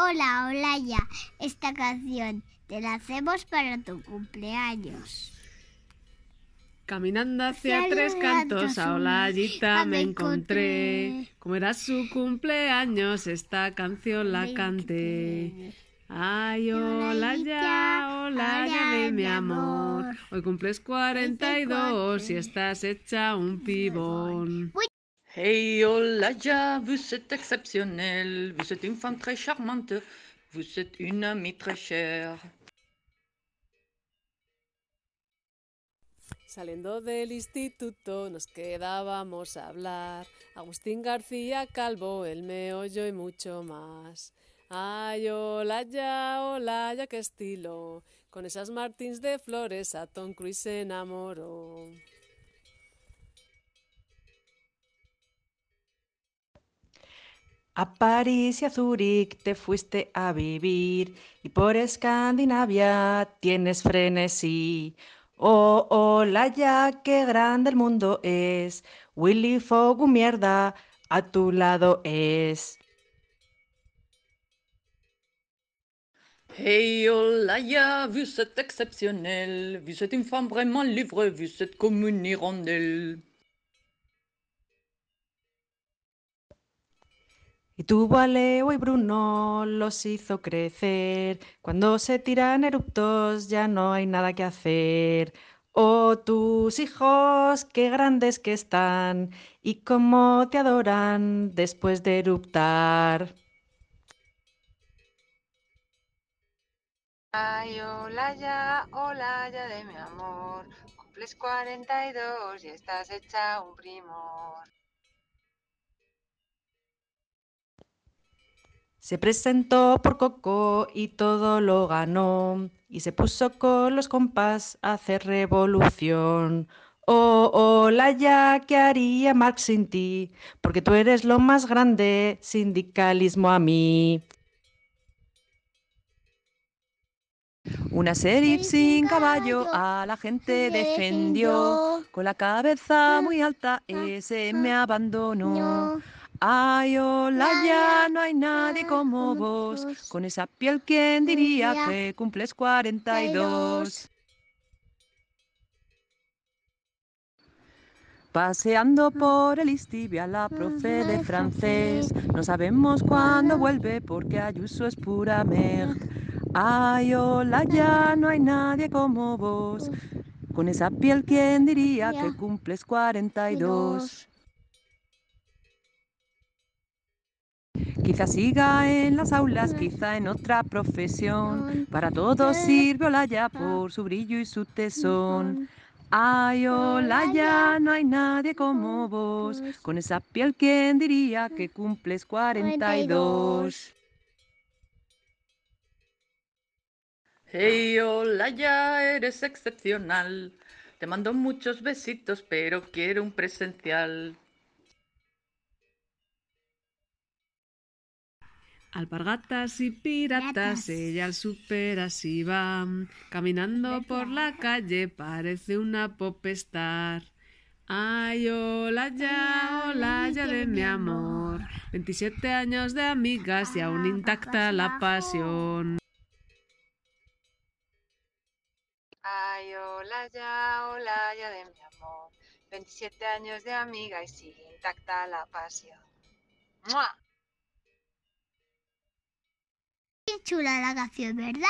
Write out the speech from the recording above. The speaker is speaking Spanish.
Hola, hola ya. Esta canción te la hacemos para tu cumpleaños. Caminando hacia tres cantos a Olayita me encontré. Como era su cumpleaños, esta canción la canté. Ay, Olayita, Olaya de mi amor. Hoy cumples 42 y estás hecha un pibón. Hey Olaya, vous êtes exceptionnelle, vous êtes une femme très charmante, vous êtes une amie très chère. Saliendo del instituto nos quedábamos a hablar. Agustín García Calvo, el meollo y mucho más. Ay, hola ya, hola ya, qué estilo. Con esas Martins de flores a Tom Cruise se enamoró. A París y a Zúrich te fuiste a vivir y por Escandinavia tienes frenesí. Oh, hola ya, qué grande el mundo es. Willy Fogg, un mierda, a tu lado es. Hey Olaya, vous êtes exceptionnelle, vous êtes une vraiment libre, vous êtes comme une. Y tuvo a Leo y Bruno, los hizo crecer. Cuando se tiran eruptos ya no hay nada que hacer. Oh, tus hijos, qué grandes que están y cómo te adoran después de eruptar. Ay, hola ya, hola ya de mi amor. Cumples 42 y estás hecha un primor. Se presentó por Coco y todo lo ganó. Y se puso con los compas a hacer revolución. Oh, hola ya, ¿qué haría Marx sin ti? Porque tú eres lo más grande, sindicalismo a mí. Una sheriff sin caballo a la gente defendió. Con la cabeza muy alta, ese me abandonó. Ay, hola, La, ya no hay nadie como vos. Con esa piel, ¿quién diría que cumples 42? Paseando por el Istibia, la profe de francés. No sabemos cuándo vuelve porque Ayuso es pura merde. Ay, hola, ya no hay nadie como vos. Con esa piel, ¿quién diría que cumples 42? Quizá siga en las aulas, quizá en otra profesión. Para todo sirve Olaya por su brillo y su tesón. Ay, Olaya, no hay nadie como vos. Con esa piel, ¿quién diría que cumples 42? Hey Olaya, eres excepcional. Te mando muchos besitos, pero quiero un presencial. Alpargatas y piratas, Piratas. ella al super así va. Caminando por la calle, parece una popstar. Ay, hola ya, hola ya de mi amor. 27 años de amigas y aún intacta la pasión. Ay, hola ya, hola ya de mi amor. 27 años de amiga y sigue intacta la pasión. ¡Mua! Qué chula la canción, ¿verdad?